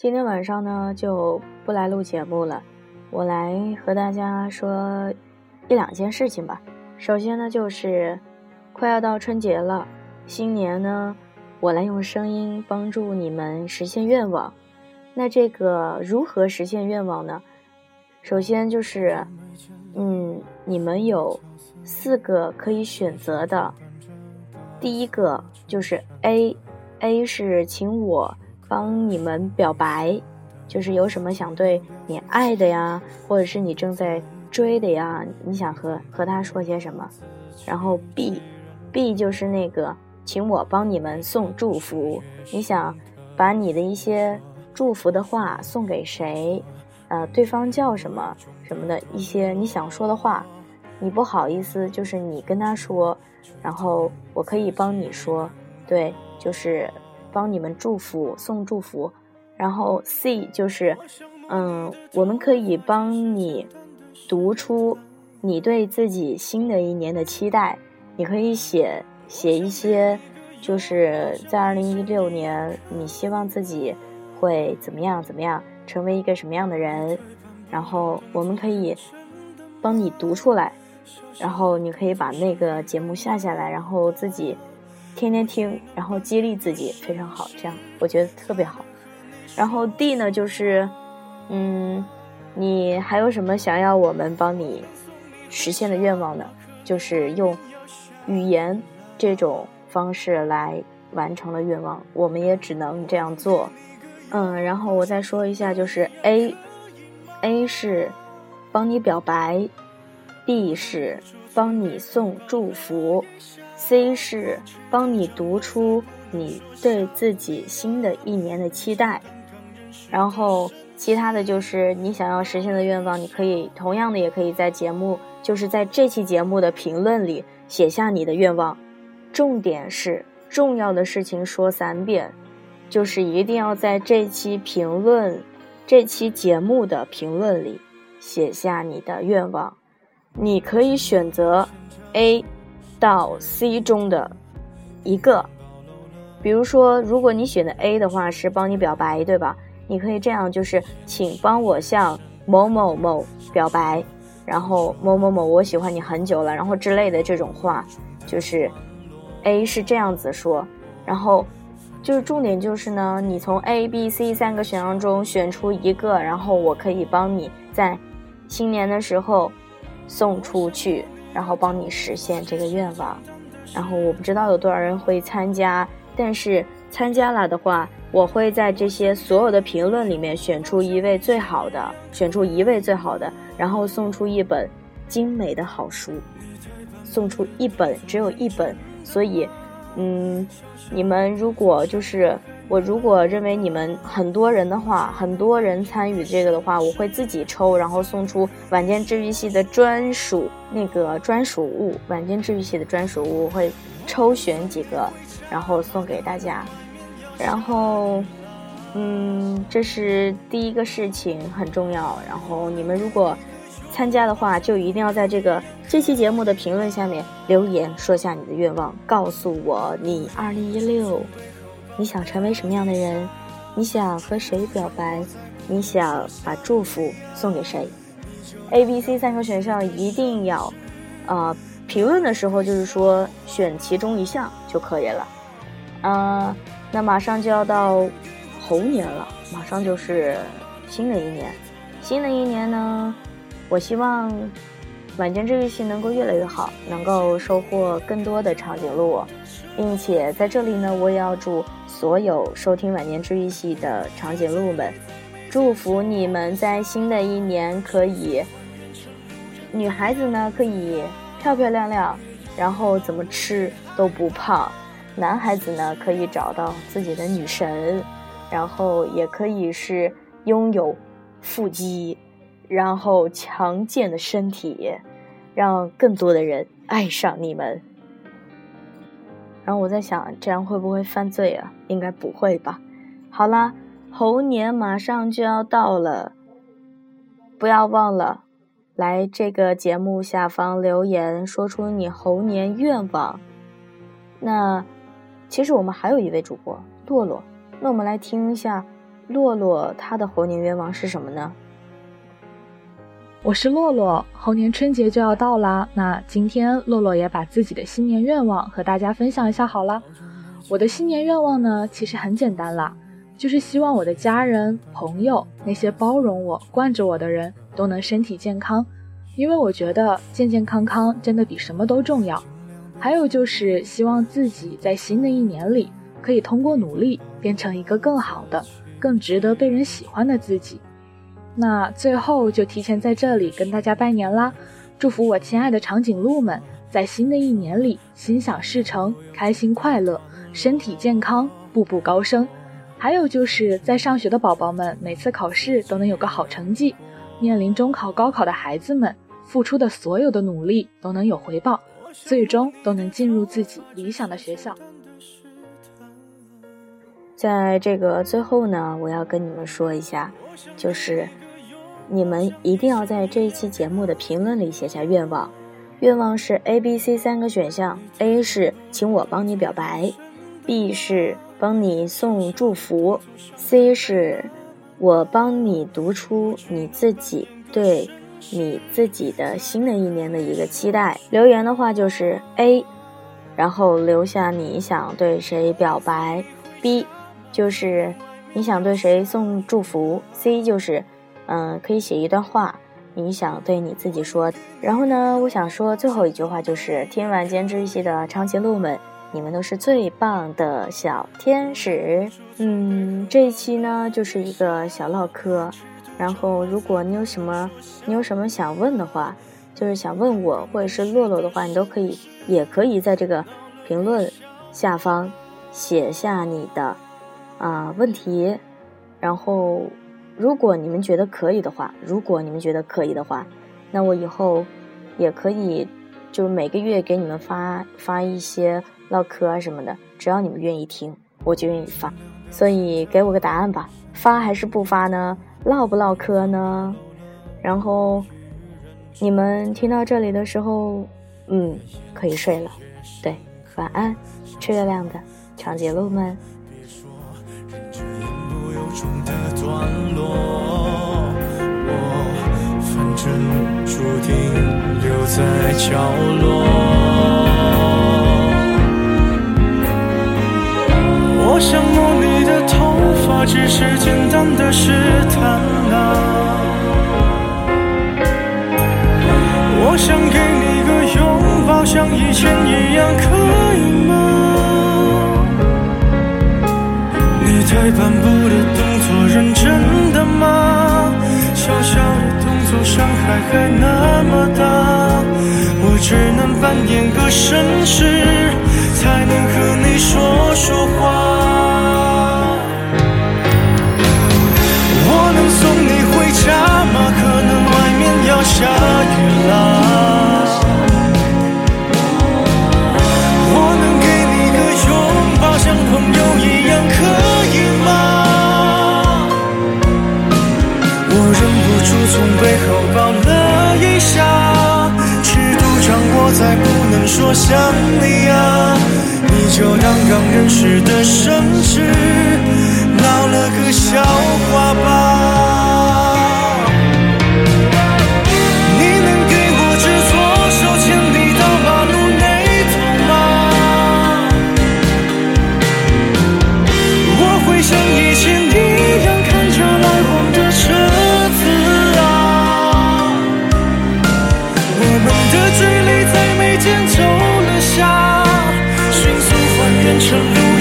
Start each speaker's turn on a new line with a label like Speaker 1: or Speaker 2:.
Speaker 1: 今天晚上呢就不来录节目了，我来和大家说一两件事情吧。首先呢就是快要到春节了，新年呢我来用声音帮助你们实现愿望。那这个如何实现愿望呢？首先就是，嗯，你们有四个可以选择的。第一个就是 A，A 是请我帮你们表白，就是有什么想对你爱的呀，或者是你正在追的呀，你想和和他说些什么。然后 B，B 就是那个请我帮你们送祝福，你想把你的一些祝福的话送给谁，呃，对方叫什么什么的一些你想说的话，你不好意思，就是你跟他说。然后我可以帮你说，对，就是帮你们祝福送祝福。然后 C 就是，嗯，我们可以帮你读出你对自己新的一年的期待。你可以写写一些，就是在二零一六年你希望自己会怎么样怎么样，成为一个什么样的人。然后我们可以帮你读出来。然后你可以把那个节目下下来，然后自己天天听，然后激励自己，非常好。这样我觉得特别好。然后 D 呢，就是，嗯，你还有什么想要我们帮你实现的愿望呢？就是用语言这种方式来完成了愿望，我们也只能这样做。嗯，然后我再说一下，就是 A，A 是帮你表白。B 是帮你送祝福，C 是帮你读出你对自己新的一年的期待，然后其他的就是你想要实现的愿望，你可以同样的也可以在节目，就是在这期节目的评论里写下你的愿望。重点是重要的事情说三遍，就是一定要在这期评论、这期节目的评论里写下你的愿望。你可以选择 A 到 C 中的一个，比如说，如果你选的 A 的话是帮你表白，对吧？你可以这样，就是请帮我向某某某表白，然后某某某我喜欢你很久了，然后之类的这种话，就是 A 是这样子说，然后就是重点就是呢，你从 A、B、C 三个选项中选出一个，然后我可以帮你在新年的时候。送出去，然后帮你实现这个愿望。然后我不知道有多少人会参加，但是参加了的话，我会在这些所有的评论里面选出一位最好的，选出一位最好的，然后送出一本精美的好书，送出一本，只有一本。所以，嗯，你们如果就是。我如果认为你们很多人的话，很多人参与这个的话，我会自己抽，然后送出晚间治愈系的专属那个专属物，晚间治愈系的专属物，我会抽选几个，然后送给大家。然后，嗯，这是第一个事情很重要。然后你们如果参加的话，就一定要在这个这期节目的评论下面留言，说下你的愿望，告诉我你二零一六。你想成为什么样的人？你想和谁表白？你想把祝福送给谁？A、B、C 三个选项一定要，呃，评论的时候就是说选其中一项就可以了。嗯，那马上就要到猴年了，马上就是新的一年。新的一年呢，我希望晚间治愈系能够越来越好，能够收获更多的长颈鹿，并且在这里呢，我也要祝。所有收听晚年治愈系的长颈鹿们，祝福你们在新的一年可以，女孩子呢可以漂漂亮亮，然后怎么吃都不胖；男孩子呢可以找到自己的女神，然后也可以是拥有腹肌，然后强健的身体，让更多的人爱上你们。然后我在想，这样会不会犯罪啊？应该不会吧。好啦，猴年马上就要到了，不要忘了来这个节目下方留言，说出你猴年愿望。那其实我们还有一位主播洛洛，那我们来听一下洛洛他的猴年愿望是什么呢？
Speaker 2: 我是洛洛，猴年春节就要到啦，那今天洛洛也把自己的新年愿望和大家分享一下好了。我的新年愿望呢，其实很简单啦，就是希望我的家人、朋友，那些包容我、惯着我的人都能身体健康，因为我觉得健健康康真的比什么都重要。还有就是希望自己在新的一年里。可以通过努力变成一个更好的、更值得被人喜欢的自己。那最后就提前在这里跟大家拜年啦，祝福我亲爱的长颈鹿们在新的一年里心想事成、开心快乐、身体健康、步步高升。还有就是在上学的宝宝们每次考试都能有个好成绩，面临中考、高考的孩子们付出的所有的努力都能有回报，最终都能进入自己理想的学校。
Speaker 1: 在这个最后呢，我要跟你们说一下，就是你们一定要在这一期节目的评论里写下愿望。愿望是 A、B、C 三个选项，A 是请我帮你表白，B 是帮你送祝福，C 是我帮你读出你自己对你自己的新的一年的一个期待。留言的话就是 A，然后留下你想对谁表白，B。就是你想对谁送祝福？C 就是，嗯，可以写一段话，你想对你自己说。然后呢，我想说最后一句话就是：听完兼职一期的长颈鹿们，你们都是最棒的小天使。嗯，这一期呢就是一个小唠嗑。然后，如果你有什么你有什么想问的话，就是想问我或者是洛洛的话，你都可以，也可以在这个评论下方写下你的。啊，问题，然后，如果你们觉得可以的话，如果你们觉得可以的话，那我以后也可以，就是每个月给你们发发一些唠嗑啊什么的，只要你们愿意听，我就愿意发。所以给我个答案吧，发还是不发呢？唠不唠嗑呢？然后你们听到这里的时候，嗯，可以睡了。对，晚安，吃月亮的长颈鹿们。落，我反正注定留在角落。我想摸你的头发，只是简单的试探啊。我想给你个拥抱，像以前一样，可以吗？你太斑驳的，认真的吗？小小的动作，伤害还那么大。我只能扮演个绅士，才能和你说说最后抱了一下尺度掌握在不能说想你啊。你就当刚认识的绅士生路